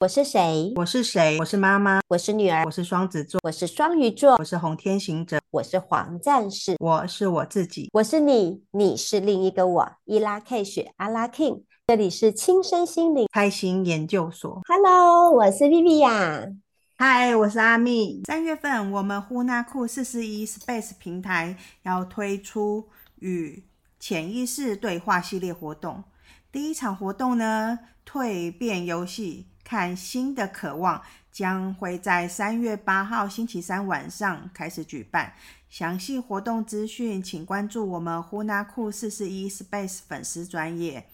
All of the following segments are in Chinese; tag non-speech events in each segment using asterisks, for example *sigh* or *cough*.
我是谁？我是谁？我是妈妈。我是女儿。我是双子座。我是双鱼座。我是红天行者。我是黄战士。我是我自己。我是你，你是另一个我。伊拉克雪阿拉 King，这里是轻身心灵开心研究所。Hello，我是 Viviya。Hi，我是阿蜜。三月份，我们呼纳库四十一 Space 平台要推出与潜意识对话系列活动。第一场活动呢，蜕变游戏。看新的渴望将会在三月八号星期三晚上开始举办。详细活动资讯，请关注我们呼纳库四四一 Space 粉丝专业。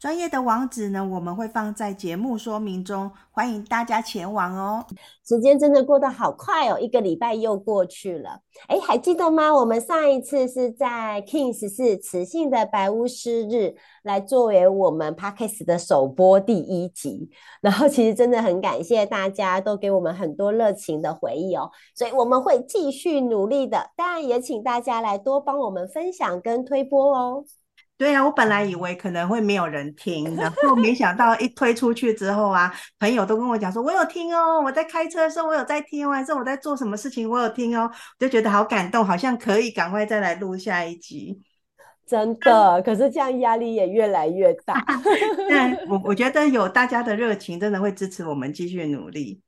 专业的网址呢，我们会放在节目说明中，欢迎大家前往哦。时间真的过得好快哦，一个礼拜又过去了。哎，还记得吗？我们上一次是在 King 十四磁性的白巫师日来作为我们 Podcast 的首播第一集，然后其实真的很感谢大家都给我们很多热情的回忆哦，所以我们会继续努力的。当然也请大家来多帮我们分享跟推播哦。对啊，我本来以为可能会没有人听，然后没想到一推出去之后啊，朋友都跟我讲说，我有听哦，我在开车的时候我有在听哦，还是我在做什么事情我有听哦，就觉得好感动，好像可以赶快再来录下一集。*laughs* 真的，可是这样压力也越来越大。*laughs* 但 *laughs* 我我觉得有大家的热情，真的会支持我们继续努力。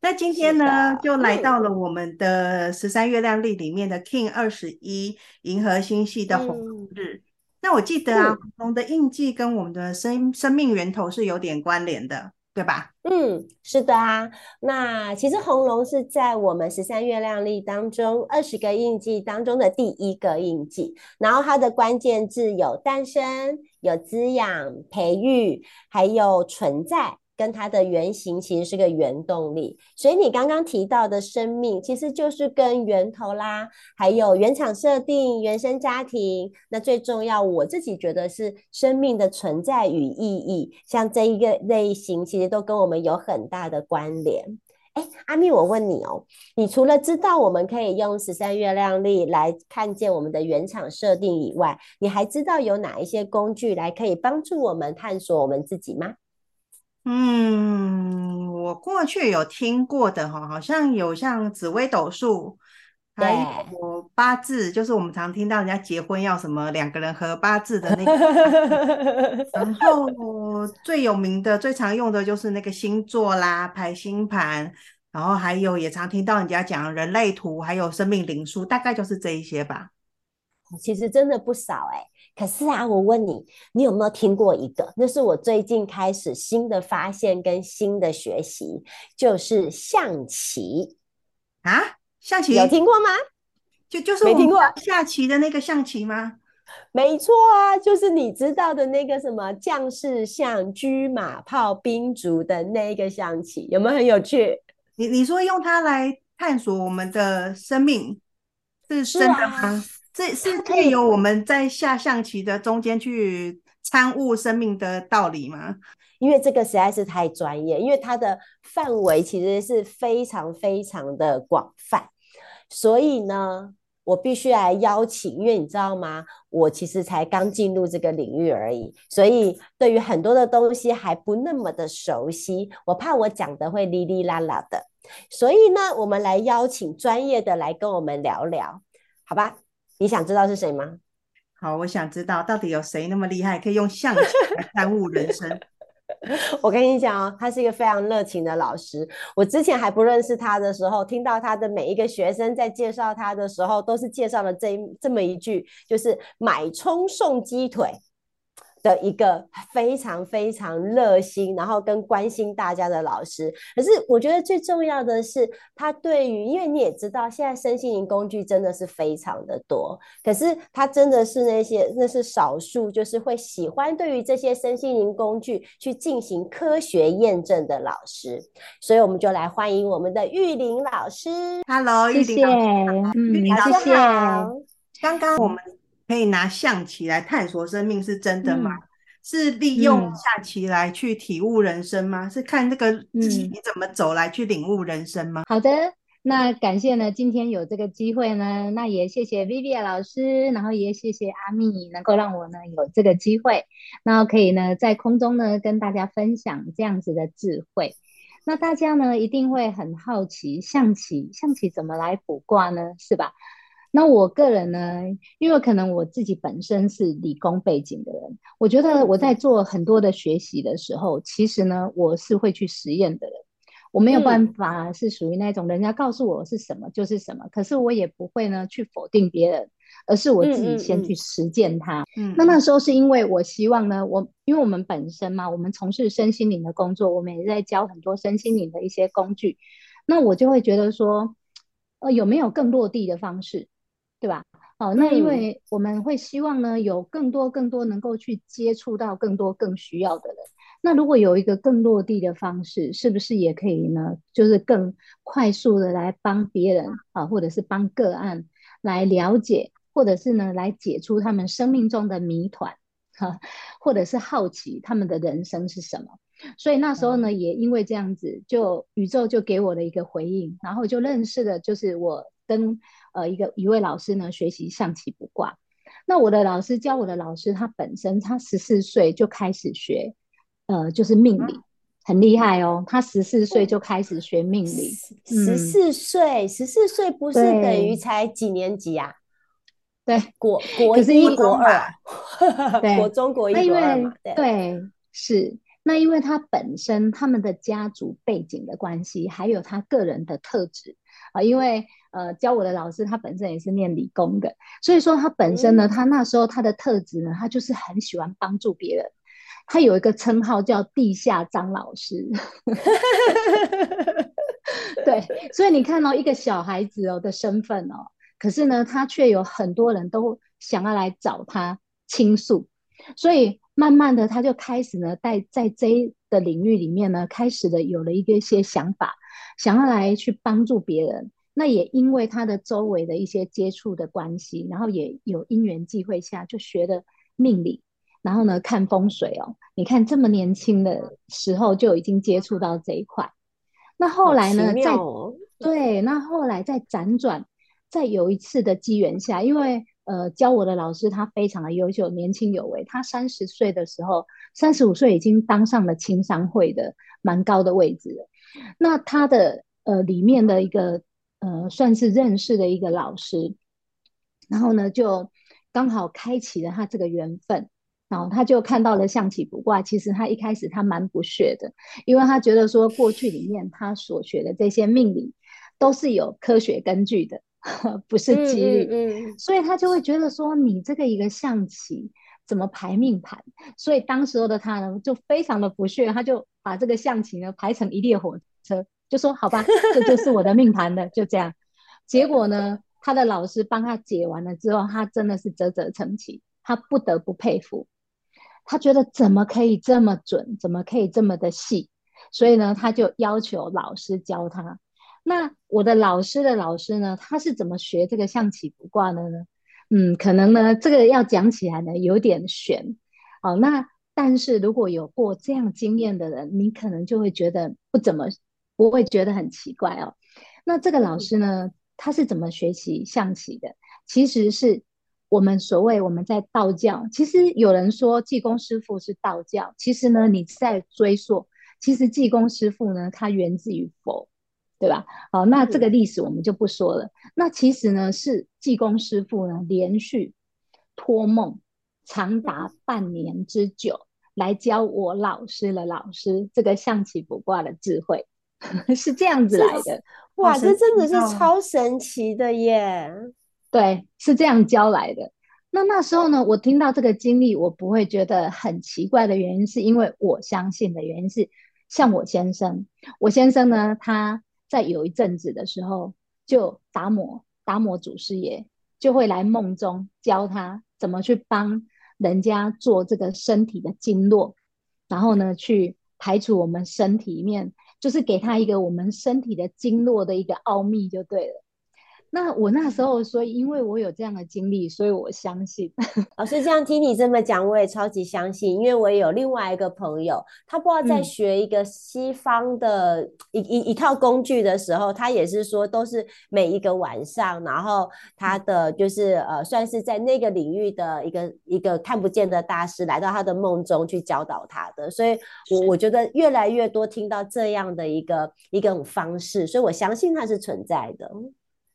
那今天呢，就来到了我们的十三月亮历里面的 King 二十一银河星系的红日。嗯那我记得啊，红龙的印记跟我们的生生命源头是有点关联的，对吧？嗯，是的啊。那其实红龙是在我们十三月亮历当中二十个印记当中的第一个印记，然后它的关键字有诞生、有滋养、培育，还有存在。跟它的原型其实是个原动力，所以你刚刚提到的生命，其实就是跟源头啦，还有原厂设定、原生家庭，那最重要，我自己觉得是生命的存在与意义，像这一个类型，其实都跟我们有很大的关联。哎，阿蜜，我问你哦，你除了知道我们可以用十三月亮历来看见我们的原厂设定以外，你还知道有哪一些工具来可以帮助我们探索我们自己吗？嗯，我过去有听过的哈，好像有像紫微斗数，还有八字，就是我们常听到人家结婚要什么两个人合八字的那个。然 *laughs* 后最有名的、最常用的就是那个星座啦，排星盘。然后还有也常听到人家讲人类图，还有生命灵数，大概就是这一些吧。其实真的不少哎、欸。可是啊，我问你，你有没有听过一个？那是我最近开始新的发现跟新的学习，就是象棋啊。象棋有听过吗？就就是没听过下棋的那个象棋吗？没错啊，就是你知道的那个什么将士象、车马炮、兵卒的那个象棋，有没有很有趣？你你说用它来探索我们的生命，是真的吗？这是借由我们在下象棋的中间去参悟生命的道理吗？因为这个实在是太专业，因为它的范围其实是非常非常的广泛，所以呢，我必须来邀请，因为你知道吗？我其实才刚进入这个领域而已，所以对于很多的东西还不那么的熟悉，我怕我讲的会哩哩啦啦的，所以呢，我们来邀请专业的来跟我们聊聊，好吧？你想知道是谁吗？好，我想知道到底有谁那么厉害，可以用象棋 *laughs* 来耽误人生。*laughs* 我跟你讲哦，他是一个非常热情的老师。我之前还不认识他的时候，听到他的每一个学生在介绍他的时候，都是介绍了这这么一句，就是买葱送鸡腿。的一个非常非常热心，然后跟关心大家的老师。可是我觉得最重要的是，他对于，因为你也知道，现在身心灵工具真的是非常的多。可是他真的是那些，那是少数，就是会喜欢对于这些身心灵工具去进行科学验证的老师。所以我们就来欢迎我们的玉玲老师。Hello，玉玲老师，玉玲老师好。刚刚我们。可以拿象棋来探索生命，是真的吗？嗯、是利用下棋来去体悟人生吗？嗯、是看这个自己你怎么走来去领悟人生吗？嗯、好的，那感谢呢，今天有这个机会呢，那也谢谢 Vivian 老师，然后也谢谢阿蜜，能够让我呢有这个机会，然后可以呢在空中呢跟大家分享这样子的智慧。那大家呢一定会很好奇，象棋象棋怎么来卜卦呢？是吧？那我个人呢，因为可能我自己本身是理工背景的人，我觉得我在做很多的学习的时候，其实呢，我是会去实验的人。我没有办法是属于那种人家告诉我是什么就是什么，可是我也不会呢去否定别人，而是我自己先去实践它。嗯，那那时候是因为我希望呢，我因为我们本身嘛，我们从事身心灵的工作，我们也在教很多身心灵的一些工具，那我就会觉得说，呃，有没有更落地的方式？对吧？好，那因为我们会希望呢，有更多更多能够去接触到更多更需要的人。那如果有一个更落地的方式，是不是也可以呢？就是更快速的来帮别人啊，或者是帮个案来了解，或者是呢来解出他们生命中的谜团，哈，或者是好奇他们的人生是什么。所以那时候呢，也因为这样子，就宇宙就给我了一个回应，然后就认识了，就是我跟。呃，一个一位老师呢，学习象棋卜卦。那我的老师教我的老师，他本身他十四岁就开始学，呃，就是命理，很厉害哦。他十四岁就开始学命理，十四岁，十四岁不是等于才几年级啊？对，国国一国二，对，*laughs* 国中国一国二嘛，对，是。那因为他本身他们的家族背景的关系，还有他个人的特质啊，因为。呃，教我的老师他本身也是念理工的，所以说他本身呢，他那时候他的特质呢，他就是很喜欢帮助别人。他有一个称号叫地下张老师。*laughs* 对，所以你看到、哦、一个小孩子哦的身份哦，可是呢，他却有很多人都想要来找他倾诉，所以慢慢的他就开始呢，在在这一个领域里面呢，开始的有了一个一些想法，想要来去帮助别人。那也因为他的周围的一些接触的关系，然后也有因缘际会下就学的命理，然后呢看风水哦。你看这么年轻的时候就已经接触到这一块，那后来呢，哦、在对，那后来在辗转，在有一次的机缘下，因为呃教我的老师他非常的优秀，年轻有为，他三十岁的时候，三十五岁已经当上了青商会的蛮高的位置了。那他的呃里面的一个。呃，算是认识的一个老师，然后呢，就刚好开启了他这个缘分，然后他就看到了象棋卜卦。其实他一开始他蛮不屑的，因为他觉得说过去里面他所学的这些命理都是有科学根据的，*laughs* 不是几率，嗯嗯嗯，所以他就会觉得说你这个一个象棋怎么排命盘？所以当时候的他呢，就非常的不屑，他就把这个象棋呢排成一列火车。就说好吧，这就是我的命盘了，就这样。结果呢，他的老师帮他解完了之后，他真的是啧啧称奇，他不得不佩服。他觉得怎么可以这么准，怎么可以这么的细？所以呢，他就要求老师教他。那我的老师的老师呢，他是怎么学这个象棋卜卦的呢？嗯，可能呢，这个要讲起来呢有点悬。好，那但是如果有过这样经验的人，你可能就会觉得不怎么。不会觉得很奇怪哦。那这个老师呢，他是怎么学习象棋的？其实是我们所谓我们在道教，其实有人说济公师傅是道教，其实呢，你在追溯，其实济公师傅呢，他源自于佛，对吧？好，那这个历史我们就不说了。那其实呢，是济公师傅呢，连续托梦长达半年之久，来教我老师的老师这个象棋卜卦的智慧。*laughs* 是这样子来的，哇，这真的是超神奇的耶！对，是这样教来的。那那时候呢，我听到这个经历，我不会觉得很奇怪的原因，是因为我相信的原因是，像我先生，我先生呢，他在有一阵子的时候，就达摩达摩祖师爷就会来梦中教他怎么去帮人家做这个身体的经络，然后呢，去排除我们身体里面。就是给他一个我们身体的经络的一个奥秘就对了。那我那时候说，因为我有这样的经历，所以我相信。*laughs* 老师这样听你这么讲，我也超级相信，因为我也有另外一个朋友，他不知道在学一个西方的一一、嗯、一套工具的时候，他也是说都是每一个晚上，然后他的就是呃，算是在那个领域的一个一个看不见的大师来到他的梦中去教导他的，所以我我觉得越来越多听到这样的一个一个方式，所以我相信它是存在的。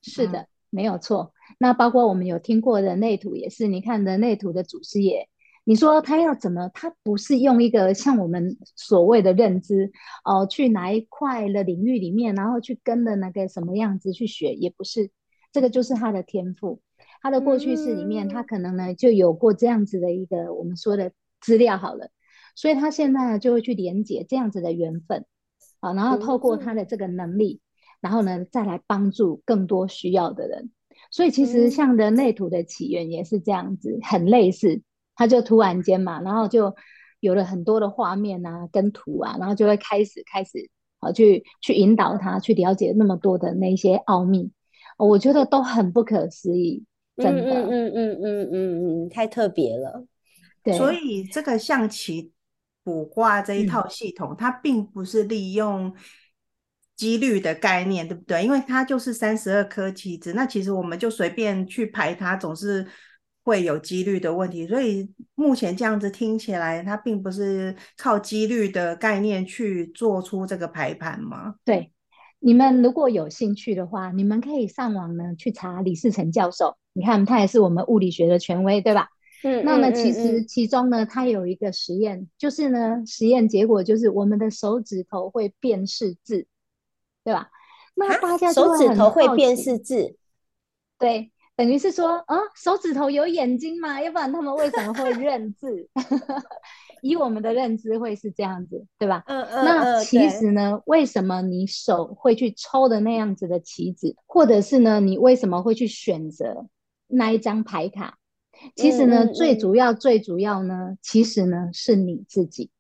是的，没有错。那包括我们有听过人类图也是，你看人类图的祖师爷，你说他要怎么？他不是用一个像我们所谓的认知哦、呃，去哪一块的领域里面，然后去跟着那个什么样子去学，也不是。这个就是他的天赋，他的过去式里面，他可能呢就有过这样子的一个我们说的资料好了，所以他现在呢就会去连接这样子的缘分，啊，然后透过他的这个能力。然后呢，再来帮助更多需要的人。所以其实像人类图的起源也是这样子，很类似。他就突然间嘛，然后就有了很多的画面啊，跟图啊，然后就会开始开始啊，去去引导他去了解那么多的那些奥秘。我觉得都很不可思议，真的，嗯嗯嗯嗯嗯嗯，太特别了。对，所以这个象棋卜卦这一套系统，嗯、它并不是利用。几率的概念对不对？因为它就是三十二颗棋子，那其实我们就随便去排它，总是会有几率的问题。所以目前这样子听起来，它并不是靠几率的概念去做出这个排盘吗？对，你们如果有兴趣的话，你们可以上网呢去查李世成教授，你看他也是我们物理学的权威，对吧？嗯，那么其实其中呢，它有一个实验，就是呢，实验结果就是我们的手指头会辨识字。对吧？那大家手指头会辨识字，对，等于是说，啊，手指头有眼睛吗？要不然他们为什么会认字？*laughs* 以我们的认知会是这样子，对吧？嗯嗯。那其实呢，为什么你手会去抽的那样子的棋子，或者是呢，你为什么会去选择那一张牌卡？其实呢，最主要、最主要呢，其实呢是你自己，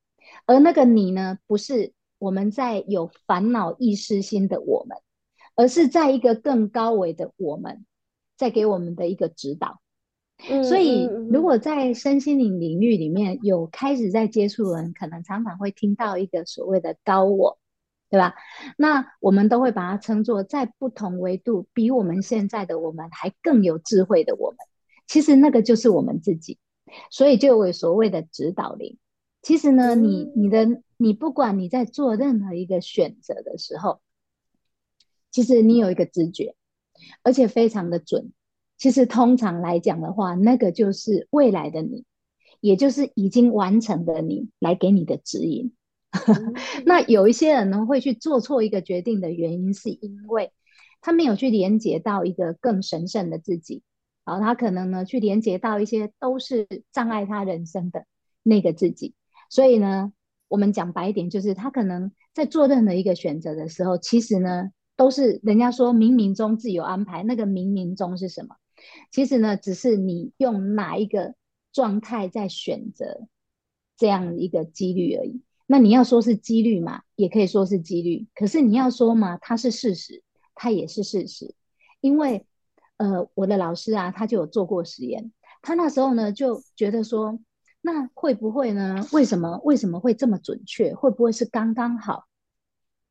而那个你呢，不是。我们在有烦恼意识心的我们，而是在一个更高维的我们，在给我们的一个指导。嗯、所以，如果在身心灵领域里面有开始在接触的人，可能常常会听到一个所谓的高我，对吧？那我们都会把它称作在不同维度比我们现在的我们还更有智慧的我们。其实那个就是我们自己，所以就有所谓的指导灵。其实呢，你你的你不管你在做任何一个选择的时候，其实你有一个直觉，而且非常的准。其实通常来讲的话，那个就是未来的你，也就是已经完成的你来给你的指引。*laughs* 那有一些人呢，会去做错一个决定的原因，是因为他没有去连接到一个更神圣的自己。好，他可能呢去连接到一些都是障碍他人生的那个自己。所以呢，我们讲白一点，就是他可能在做任何一个选择的时候，其实呢，都是人家说冥冥中自有安排。那个冥冥中是什么？其实呢，只是你用哪一个状态在选择这样一个几率而已。那你要说是几率嘛，也可以说是几率。可是你要说嘛，它是事实，它也是事实。因为呃，我的老师啊，他就有做过实验，他那时候呢就觉得说。那会不会呢？为什么为什么会这么准确？会不会是刚刚好？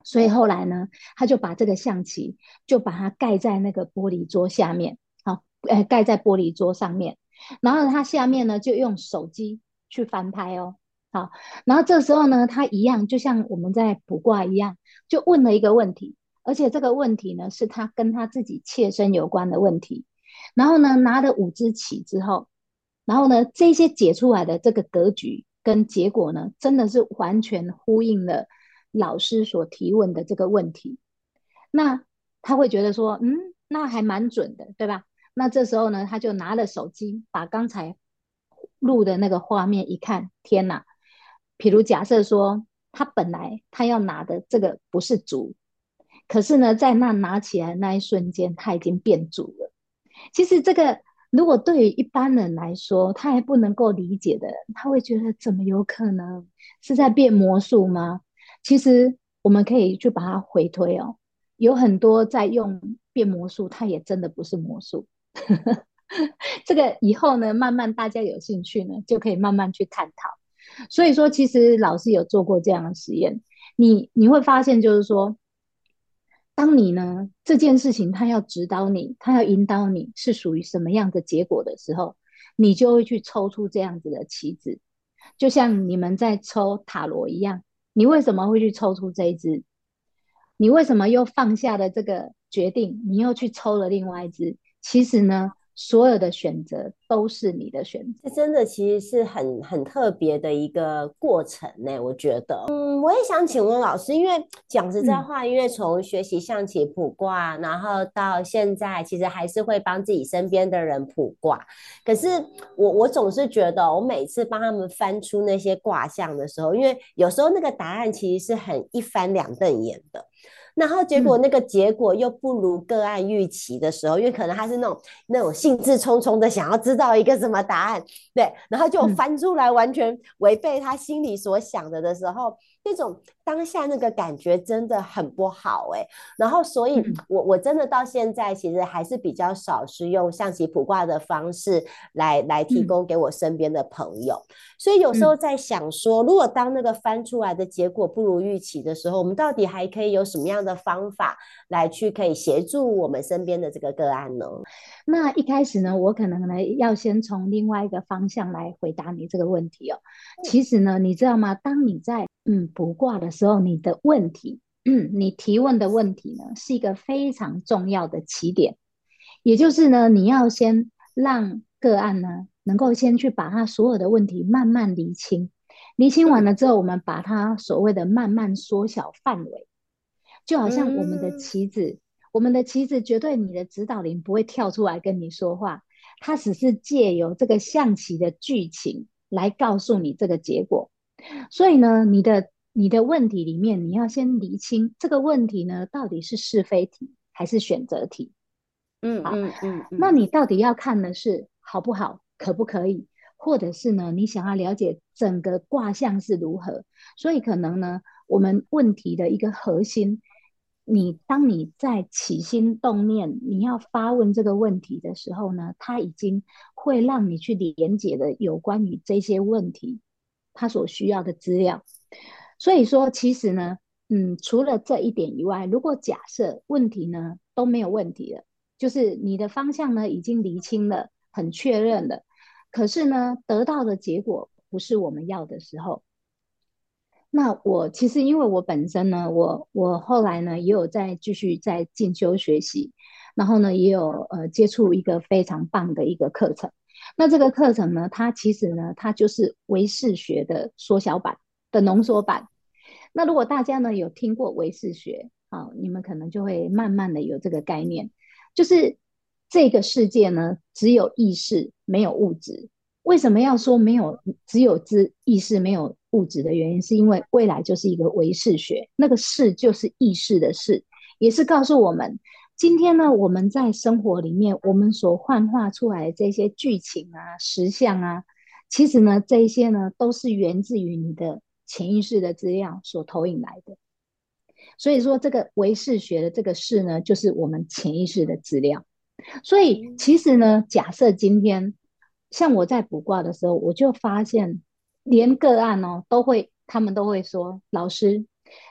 所以后来呢，他就把这个象棋就把它盖在那个玻璃桌下面，好，呃，盖在玻璃桌上面。然后他下面呢，就用手机去翻拍哦，好。然后这时候呢，他一样就像我们在卜卦一样，就问了一个问题，而且这个问题呢，是他跟他自己切身有关的问题。然后呢，拿了五支棋之后。然后呢，这些解出来的这个格局跟结果呢，真的是完全呼应了老师所提问的这个问题。那他会觉得说，嗯，那还蛮准的，对吧？那这时候呢，他就拿了手机，把刚才录的那个画面一看，天哪！譬如假设说，他本来他要拿的这个不是主，可是呢，在那拿起来那一瞬间，他已经变主了。其实这个。如果对于一般人来说，他还不能够理解的人，他会觉得怎么有可能是在变魔术吗？其实我们可以去把它回推哦，有很多在用变魔术，它也真的不是魔术。*laughs* 这个以后呢，慢慢大家有兴趣呢，就可以慢慢去探讨。所以说，其实老师有做过这样的实验，你你会发现，就是说，当你呢这件事情他要指导你，他要引导你是属于什么样的结果的时候，你就会去抽出这样子的棋子，就像你们在抽塔罗一样。你为什么会去抽出这一支？你为什么又放下了这个决定？你又去抽了另外一支？其实呢，所有的选择都是你的选择，这真的其实是很很特别的一个过程呢。我觉得，嗯，我也想请问老师，因为讲实在话，嗯、因为从学习象棋卜卦，然后到现在，其实还是会帮自己身边的人卜卦。可是我我总是觉得，我每次帮他们翻出那些卦象的时候，因为有时候那个答案其实是很一翻两瞪眼的。然后结果那个结果又不如个案预期的时候，嗯、因为可能他是那种那种兴致冲冲的想要知道一个什么答案，对，然后就翻出来完全违背他心里所想的的时候。嗯那种当下那个感觉真的很不好哎、欸，然后所以我，我我真的到现在其实还是比较少是用象棋卜卦的方式来来提供给我身边的朋友，所以有时候在想说，如果当那个翻出来的结果不如预期的时候，我们到底还可以有什么样的方法来去可以协助我们身边的这个个案呢？那一开始呢，我可能呢要先从另外一个方向来回答你这个问题哦。其实呢，你知道吗？当你在嗯，卜卦的时候，你的问题，嗯，你提问的问题呢，是一个非常重要的起点。也就是呢，你要先让个案呢，能够先去把他所有的问题慢慢厘清。厘清完了之后，我们把它所谓的慢慢缩小范围，就好像我们的棋子，我们的棋子绝对你的指导灵不会跳出来跟你说话，它只是借由这个象棋的剧情来告诉你这个结果。所以呢，你的你的问题里面，你要先厘清这个问题呢，到底是是非题还是选择题？嗯嗯嗯。那你到底要看的是好不好，可不可以，或者是呢，你想要了解整个卦象是如何？所以可能呢，我们问题的一个核心，你当你在起心动念，你要发问这个问题的时候呢，它已经会让你去连接的有关于这些问题。他所需要的资料，所以说其实呢，嗯，除了这一点以外，如果假设问题呢都没有问题了，就是你的方向呢已经厘清了，很确认了，可是呢得到的结果不是我们要的时候，那我其实因为我本身呢，我我后来呢也有在继续在进修学习，然后呢也有呃接触一个非常棒的一个课程。那这个课程呢，它其实呢，它就是唯识学的缩小版的浓缩版。那如果大家呢有听过唯识学，啊，你们可能就会慢慢的有这个概念，就是这个世界呢只有意识没有物质。为什么要说没有只有知意识没有物质的原因，是因为未来就是一个唯识学，那个识就是意识的识，也是告诉我们。今天呢，我们在生活里面，我们所幻化出来的这些剧情啊、实像啊，其实呢，这些呢，都是源自于你的潜意识的资料所投影来的。所以说，这个唯识学的这个识呢，就是我们潜意识的资料。所以，其实呢，假设今天像我在卜卦的时候，我就发现，连个案哦，都会，他们都会说，老师，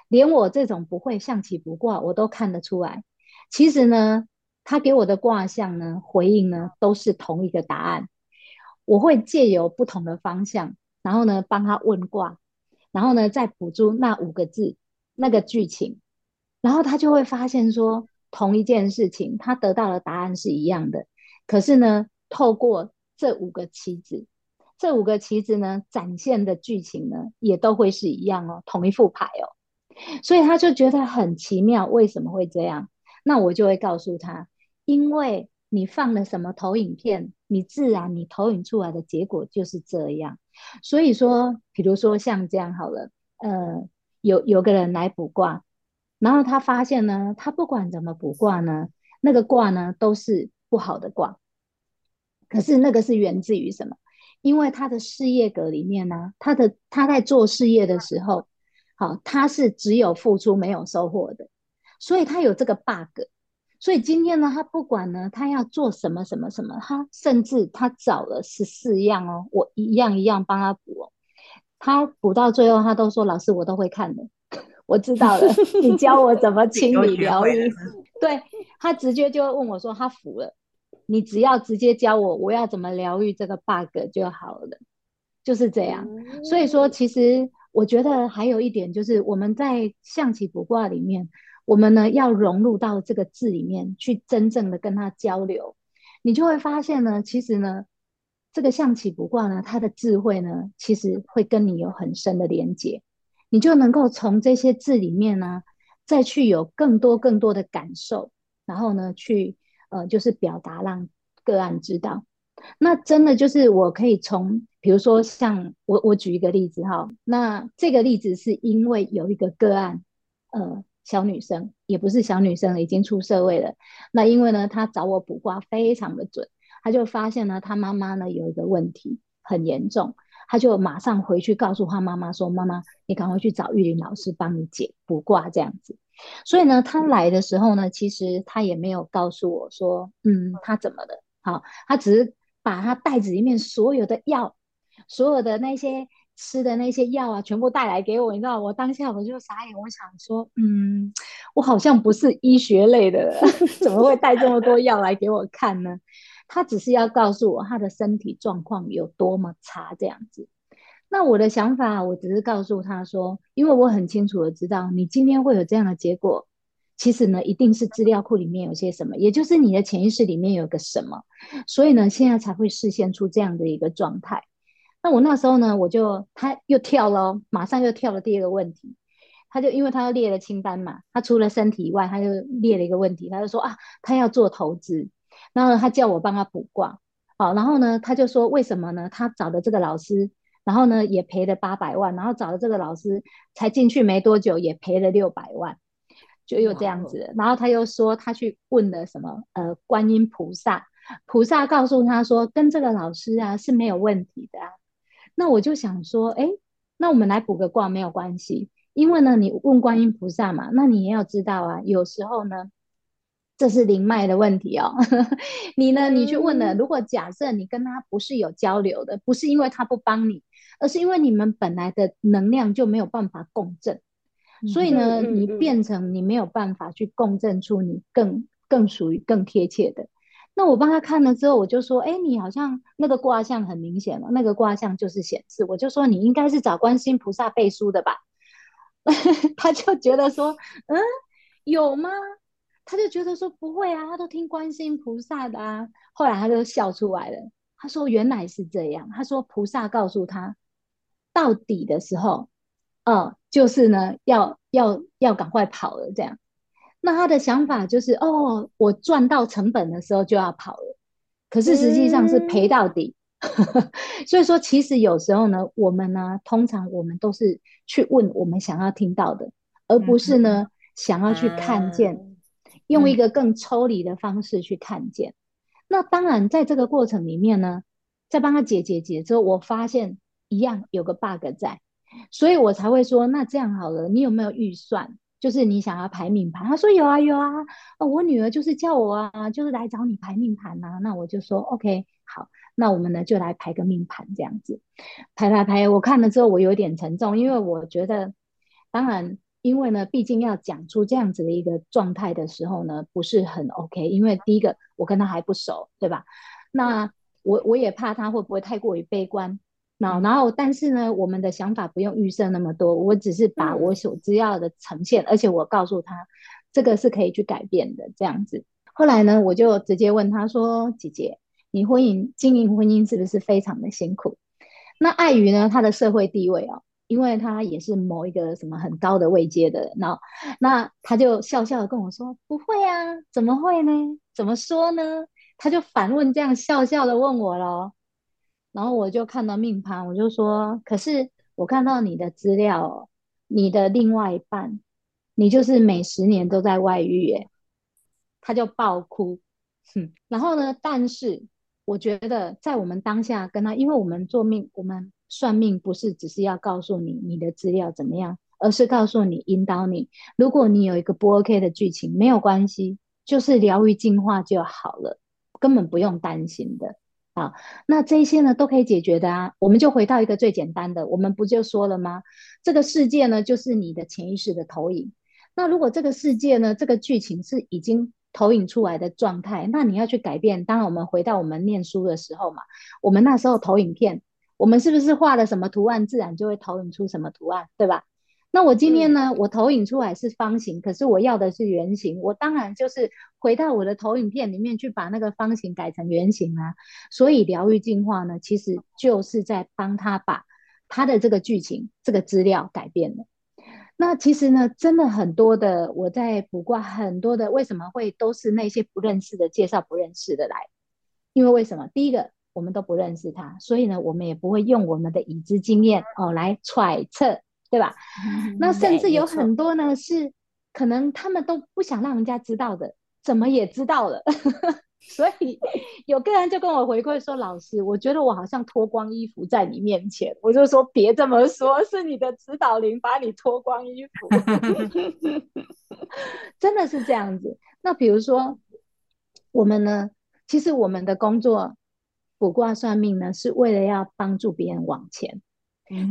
连我这种不会象棋卜卦，我都看得出来。其实呢，他给我的卦象呢，回应呢，都是同一个答案。我会借由不同的方向，然后呢，帮他问卦，然后呢，再补出那五个字那个剧情，然后他就会发现说，同一件事情，他得到的答案是一样的。可是呢，透过这五个棋子，这五个棋子呢，展现的剧情呢，也都会是一样哦，同一副牌哦。所以他就觉得很奇妙，为什么会这样？那我就会告诉他，因为你放了什么投影片，你自然你投影出来的结果就是这样。所以说，比如说像这样好了，呃，有有个人来卜卦，然后他发现呢，他不管怎么卜卦呢，那个卦呢都是不好的卦。可是那个是源自于什么？因为他的事业格里面呢，他的他在做事业的时候，好，他是只有付出没有收获的。所以他有这个 bug。所以今天呢，他不管呢，他要做什么什么什么，他甚至他找了十四样哦，我一样一样帮他补哦。他补到最后，他都说：“老师，我都会看的，我知道了，你教我怎么清理疗愈。*laughs* ”对，他直接就问我说：“他服了，你只要直接教我，我要怎么疗愈这个 bug 就好了。”就是这样。所以说，其实我觉得还有一点就是，我们在象棋卜卦里面。我们呢，要融入到这个字里面去，真正的跟他交流，你就会发现呢，其实呢，这个象棋卜卦呢，它的智慧呢，其实会跟你有很深的连接，你就能够从这些字里面呢，再去有更多更多的感受，然后呢，去呃，就是表达让个案知道。那真的就是我可以从，比如说像我我举一个例子哈，那这个例子是因为有一个个案，呃。小女生也不是小女生，已经出社会了。那因为呢，她找我卜卦非常的准，她就发现呢，她妈妈呢有一个问题很严重，她就马上回去告诉她妈妈说：“妈妈，你赶快去找玉林老师帮你解卜卦这样子。”所以呢，他来的时候呢，其实他也没有告诉我说：“嗯，他怎么了？”好，他只是把他袋子里面所有的药，所有的那些。吃的那些药啊，全部带来给我，你知道，我当下我就傻眼，我想说，嗯，我好像不是医学类的，*laughs* 怎么会带这么多药来给我看呢？他只是要告诉我他的身体状况有多么差这样子。那我的想法，我只是告诉他说，因为我很清楚的知道，你今天会有这样的结果，其实呢，一定是资料库里面有些什么，也就是你的潜意识里面有个什么，所以呢，现在才会示现出这样的一个状态。那我那时候呢，我就他又跳了，马上又跳了第二个问题。他就因为他要列了清单嘛，他除了身体以外，他就列了一个问题，他就说啊，他要做投资，然后他叫我帮他卜卦，好，然后呢，他就说为什么呢？他找的这个老师，然后呢也赔了八百万，然后找了这个老师才进去没多久也赔了六百万，就又这样子。然后他又说他去问了什么呃观音菩萨，菩萨告诉他说跟这个老师啊是没有问题的啊。那我就想说，哎，那我们来补个卦没有关系，因为呢，你问观音菩萨嘛，那你也要知道啊，有时候呢，这是灵脉的问题哦。*laughs* 你呢，你去问了，如果假设你跟他不是有交流的，不是因为他不帮你，而是因为你们本来的能量就没有办法共振，所以呢，你变成你没有办法去共振出你更更属于更贴切的。那我帮他看了之后，我就说：“哎，你好像那个卦象很明显了，那个卦象就是显示，我就说你应该是找观世音菩萨背书的吧？” *laughs* 他就觉得说：“嗯，有吗？”他就觉得说：“不会啊，他都听观世音菩萨的啊。”后来他就笑出来了，他说：“原来是这样。”他说：“菩萨告诉他，到底的时候，呃，就是呢，要要要赶快跑了，这样。”那他的想法就是，哦，我赚到成本的时候就要跑了，可是实际上是赔到底。嗯、*laughs* 所以说，其实有时候呢，我们呢，通常我们都是去问我们想要听到的，而不是呢、嗯、想要去看见、嗯，用一个更抽离的方式去看见。那当然，在这个过程里面呢，在帮他解解解之后，我发现一样有个 bug 在，所以我才会说，那这样好了，你有没有预算？就是你想要排命盘，他说有啊有啊，哦，我女儿就是叫我啊，就是来找你排命盘呐、啊。那我就说 OK，好，那我们呢就来排个命盘这样子，排排排。我看了之后我有点沉重，因为我觉得，当然，因为呢，毕竟要讲出这样子的一个状态的时候呢，不是很 OK。因为第一个我跟他还不熟，对吧？那我我也怕他会不会太过于悲观。那然后，但是呢，我们的想法不用预设那么多，我只是把我所知道的呈现，嗯、而且我告诉他，这个是可以去改变的，这样子。后来呢，我就直接问他说：“姐姐，你婚姻经营婚姻是不是非常的辛苦？”那碍于呢，他的社会地位哦，因为他也是某一个什么很高的位阶的人，然后那他就笑笑的跟我说：“不会啊，怎么会呢？怎么说呢？”他就反问这样笑笑的问我咯。然后我就看到命盘，我就说，可是我看到你的资料，你的另外一半，你就是每十年都在外遇耶，他就爆哭，哼。然后呢，但是我觉得在我们当下跟他，因为我们做命，我们算命不是只是要告诉你你的资料怎么样，而是告诉你、引导你，如果你有一个不 OK 的剧情，没有关系，就是疗愈净化就好了，根本不用担心的。啊，那这些呢都可以解决的啊。我们就回到一个最简单的，我们不就说了吗？这个世界呢，就是你的潜意识的投影。那如果这个世界呢，这个剧情是已经投影出来的状态，那你要去改变。当然，我们回到我们念书的时候嘛，我们那时候投影片，我们是不是画了什么图案，自然就会投影出什么图案，对吧？那我今天呢，嗯、我投影出来是方形，可是我要的是圆形，我当然就是回到我的投影片里面去把那个方形改成圆形啊。所以疗愈进化呢，其实就是在帮他把他的这个剧情、这个资料改变了。那其实呢，真的很多的，我在卜卦很多的，为什么会都是那些不认识的介绍不认识的来？因为为什么？第一个，我们都不认识他，所以呢，我们也不会用我们的已知经验哦来揣测。对吧？嗯、那甚至有很多呢，是可能他们都不想让人家知道的，怎么也知道了。*laughs* 所以有个人就跟我回馈说：“老师，我觉得我好像脱光衣服在你面前。”我就说：“别这么说，是你的指导灵把你脱光衣服。*laughs* ”真的是这样子。那比如说我们呢，其实我们的工作卜卦算命呢，是为了要帮助别人往前。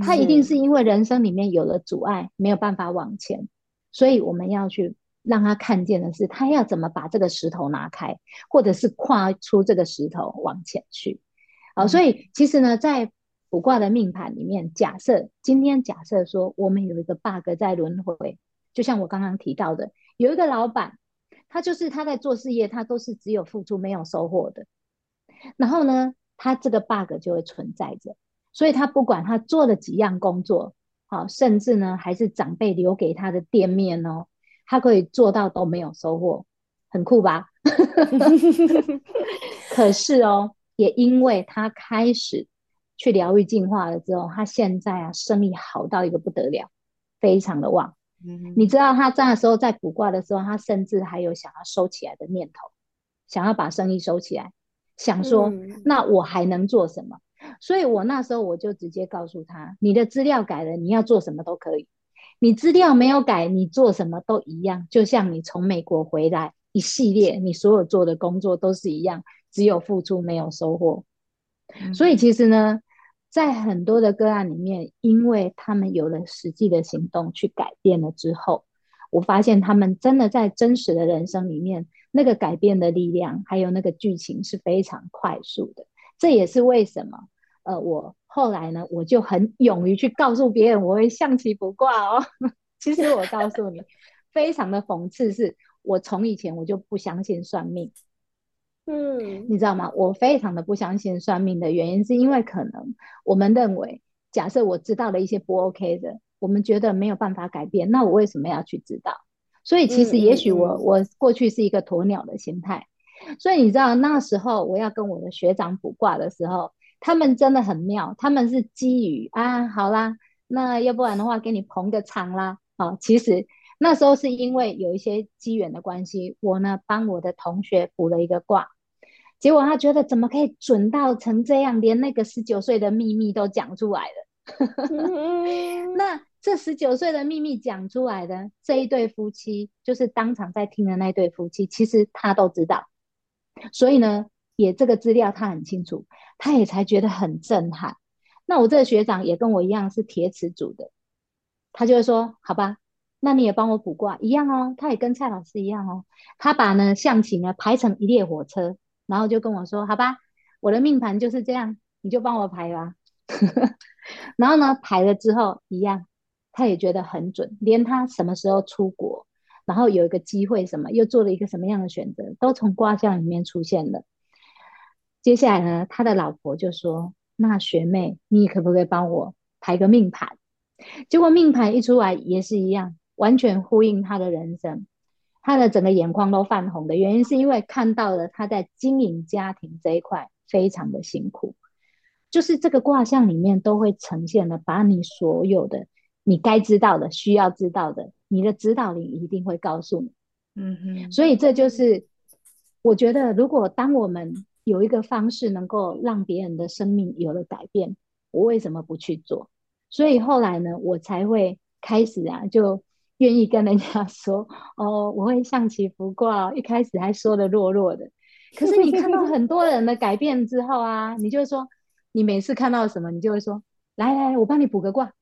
他一定是因为人生里面有了阻碍，没有办法往前，所以我们要去让他看见的是，他要怎么把这个石头拿开，或者是跨出这个石头往前去。好，所以其实呢，在卜卦的命盘里面，假设今天假设说我们有一个 bug 在轮回，就像我刚刚提到的，有一个老板，他就是他在做事业，他都是只有付出没有收获的，然后呢，他这个 bug 就会存在着。所以他不管他做了几样工作，好，甚至呢还是长辈留给他的店面哦，他可以做到都没有收获，很酷吧？*laughs* 可是哦，也因为他开始去疗愈进化了之后，他现在啊生意好到一个不得了，非常的旺。嗯，你知道他这样的时候在卜卦的时候，他甚至还有想要收起来的念头，想要把生意收起来，想说，嗯，那我还能做什么？所以我那时候我就直接告诉他，你的资料改了，你要做什么都可以；你资料没有改，你做什么都一样。就像你从美国回来，一系列你所有做的工作都是一样，只有付出没有收获。嗯。所以其实呢，在很多的个案里面，因为他们有了实际的行动去改变了之后，我发现他们真的在真实的人生里面，那个改变的力量，还有那个剧情是非常快速的。这也是为什么，呃，我后来呢，我就很勇于去告诉别人我会象棋不挂哦。*laughs* 其实我告诉你，非常的讽刺是，我从以前我就不相信算命，嗯，你知道吗？我非常的不相信算命的原因，是因为可能我们认为，假设我知道了一些不 OK 的，我们觉得没有办法改变，那我为什么要去知道？所以其实也许我、我过去是一个鸵鸟的心态。所以你知道那时候我要跟我的学长卜卦的时候，他们真的很妙，他们是基于啊，好啦，那要不然的话给你捧个场啦。好，其实那时候是因为有一些机缘的关系，我呢帮我的同学卜了一个卦，结果他觉得怎么可以准到成这样，连那个十九岁的秘密都讲出来了。*laughs* 那这十九岁的秘密讲出来的这一对夫妻，就是当场在听的那对夫妻，其实他都知道。所以呢，也这个资料他很清楚，他也才觉得很震撼。那我这个学长也跟我一样是铁齿组的，他就会说：“好吧，那你也帮我卜卦一样哦。”他也跟蔡老师一样哦，他把呢象棋呢排成一列火车，然后就跟我说：“好吧，我的命盘就是这样，你就帮我排吧。*laughs* ”然后呢排了之后一样，他也觉得很准，连他什么时候出国。然后有一个机会，什么又做了一个什么样的选择，都从卦象里面出现了。接下来呢，他的老婆就说：“那学妹，你可不可以帮我排个命盘？”结果命盘一出来也是一样，完全呼应他的人生。他的整个眼眶都泛红的原因，是因为看到了他在经营家庭这一块非常的辛苦。就是这个卦象里面都会呈现了，把你所有的你该知道的、需要知道的。你的指导灵一定会告诉你，嗯哼，所以这就是我觉得，如果当我们有一个方式能够让别人的生命有了改变，我为什么不去做？所以后来呢，我才会开始啊就愿意跟人家 *laughs* 说哦，我会象棋卜卦，一开始还说的弱弱的。可是你看到很多人的改变之后啊，你就说，你每次看到什么，你就会说，来来，我帮你卜个卦。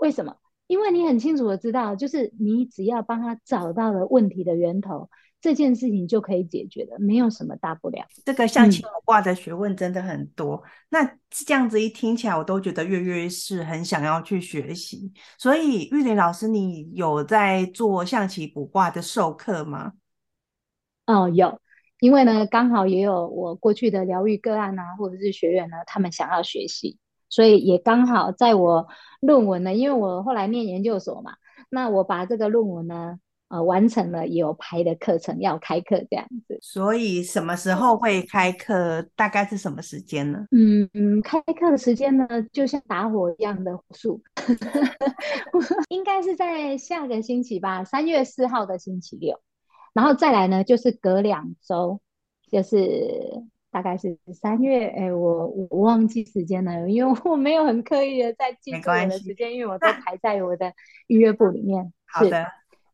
为什么？因为你很清楚的知道，就是你只要帮他找到了问题的源头，这件事情就可以解决的，没有什么大不了。这个象棋卜卦的学问真的很多。嗯、那这样子一听起来，我都觉得跃跃欲试，很想要去学习。所以玉林老师，你有在做象棋卜卦的授课吗？哦，有。因为呢，刚好也有我过去的疗愈个案啊，或者是学员呢，他们想要学习，所以也刚好在我论文呢，因为我后来念研究所嘛，那我把这个论文呢，呃，完成了，也有排的课程要开课这样子。所以什么时候会开课？大概是什么时间呢？嗯嗯，开课的时间呢，就像打火一样的速，*laughs* 应该是在下个星期吧，三月四号的星期六。然后再来呢，就是隔两周，就是大概是三月，哎，我我忘记时间了，因为我没有很刻意的在记住我的时间，因为我都排在我的预约簿里面。好的，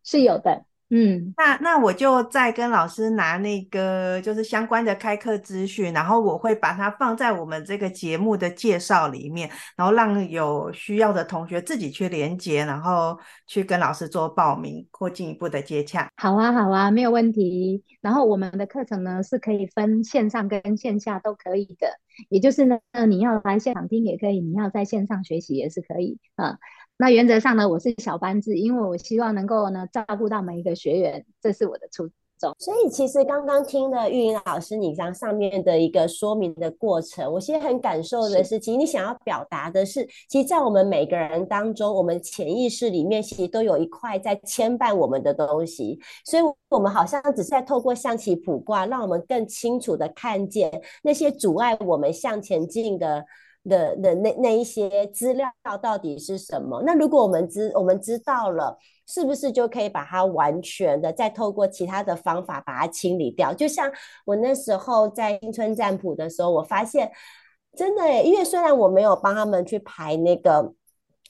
是有的。嗯，那那我就再跟老师拿那个就是相关的开课资讯，然后我会把它放在我们这个节目的介绍里面，然后让有需要的同学自己去连接，然后去跟老师做报名或进一步的接洽。好啊，好啊，没有问题。然后我们的课程呢是可以分线上跟线下都可以的，也就是呢，你要来现场听也可以，你要在线上学习也是可以啊。嗯那原则上呢，我是小班制，因为我希望能够呢照顾到每一个学员，这是我的初衷。所以其实刚刚听了玉莹老师你刚上面的一个说明的过程，我其实很感受的是，是其实你想要表达的是，其实，在我们每个人当中，我们潜意识里面其实都有一块在牵绊我们的东西，所以我们好像只是在透过象棋卜卦，让我们更清楚的看见那些阻碍我们向前进的。的的那那一些资料到底是什么？那如果我们知我们知道了，是不是就可以把它完全的再透过其他的方法把它清理掉？就像我那时候在新春占卜的时候，我发现真的，因为虽然我没有帮他们去排那个。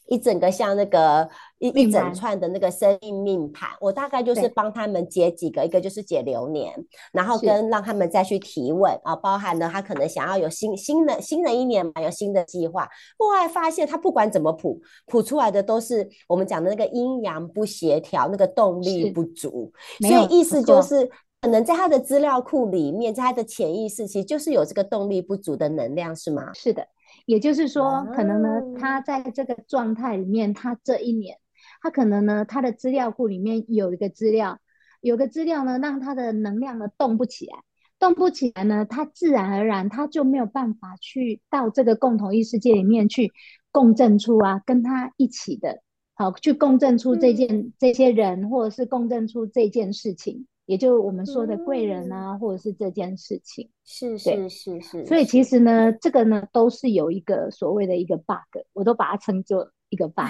一整个像那个一一整串的那个生命命盘，我大概就是帮他们解几个，一个就是解流年，然后跟让他们再去提问啊，包含了他可能想要有新新的新的一年嘛，有新的计划。后来发现他不管怎么谱，谱出来的都是我们讲的那个阴阳不协调，那个动力不足。所以意思就是，可能在他的资料库里面，在他的潜意识，其实就是有这个动力不足的能量，是吗？是的。也就是说，可能呢，他在这个状态里面，他这一年，他可能呢，他的资料库里面有一个资料，有个资料呢，让他的能量呢动不起来，动不起来呢，他自然而然他就没有办法去到这个共同意识界里面去共振出啊，跟他一起的，好，去共振出这件、嗯、这些人，或者是共振出这件事情。也就我们说的贵人啊，嗯、或者是这件事情，是是是是。所以其实呢，这个呢都是有一个所谓的一个 bug，我都把它称作一个 bug。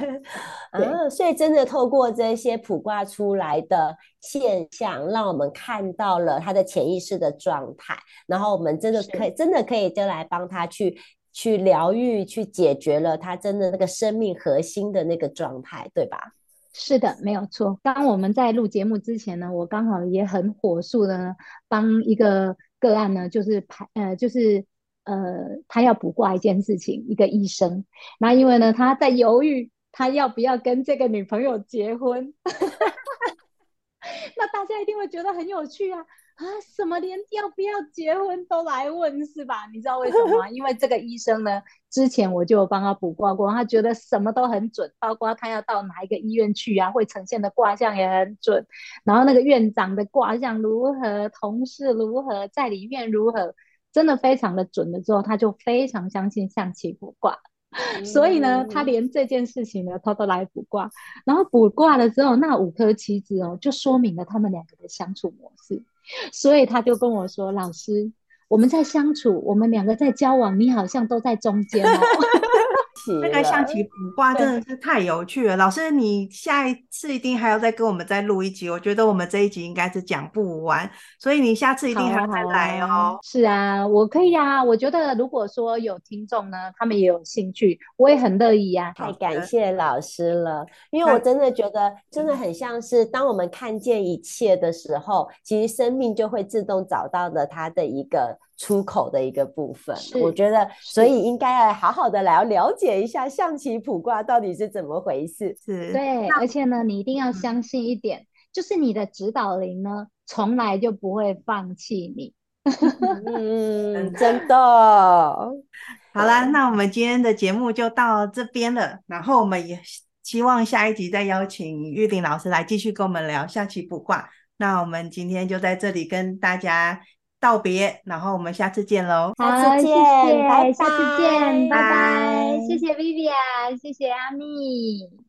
*laughs* 嗯，所以真的透过这些卜卦出来的现象，让我们看到了他的潜意识的状态，然后我们真的可以真的可以就来帮他去去疗愈、去解决了他真的那个生命核心的那个状态，对吧？是的，没有错。当我们在录节目之前呢，我刚好也很火速的，帮一个个案呢，就是排呃，就是呃，他要卜卦一件事情，一个医生。那因为呢，他在犹豫，他要不要跟这个女朋友结婚。*laughs* 那大家一定会觉得很有趣啊。啊，什么连要不要结婚都来问是吧？你知道为什么吗？*laughs* 因为这个医生呢，之前我就帮他卜卦过，他觉得什么都很准，包括他要到哪一个医院去啊，会呈现的卦象也很准。然后那个院长的卦象如何，同事如何，在里面如何，真的非常的准了。之后他就非常相信象棋卜卦，嗯、*laughs* 所以呢，他连这件事情呢，他都来卜卦。然后卜卦了之后，那五颗棋子哦，就说明了他们两个的相处模式。所以他就跟我说：“老师，我们在相处，我们两个在交往，你好像都在中间哦。”奇。那个象棋卜卦真的是太有趣了，老师，你下一次一定还要再跟我们再录一集。我觉得我们这一集应该是讲不完，所以你下次一定还要来哦。是啊，我可以啊。我觉得如果说有听众呢，他们也有兴趣，我也很乐意呀、啊。太感谢老师了，因为我真的觉得真的很像是当我们看见一切的时候，其实生命就会自动找到了它的一个。出口的一个部分，我觉得，所以应该要好好的来了解一下象棋卜卦到底是怎么回事。是，对，而且呢，你一定要相信一点，嗯、就是你的指导灵呢，从来就不会放弃你。嗯，*laughs* 真的。*laughs* 好啦，那我们今天的节目就到这边了，然后我们也希望下一集再邀请玉玲老师来继续跟我们聊象棋卜卦。那我们今天就在这里跟大家。道别，然后我们下次见喽！下次见，谢谢，拜拜，下次见，拜拜，谢谢 Vivian，谢谢阿蜜。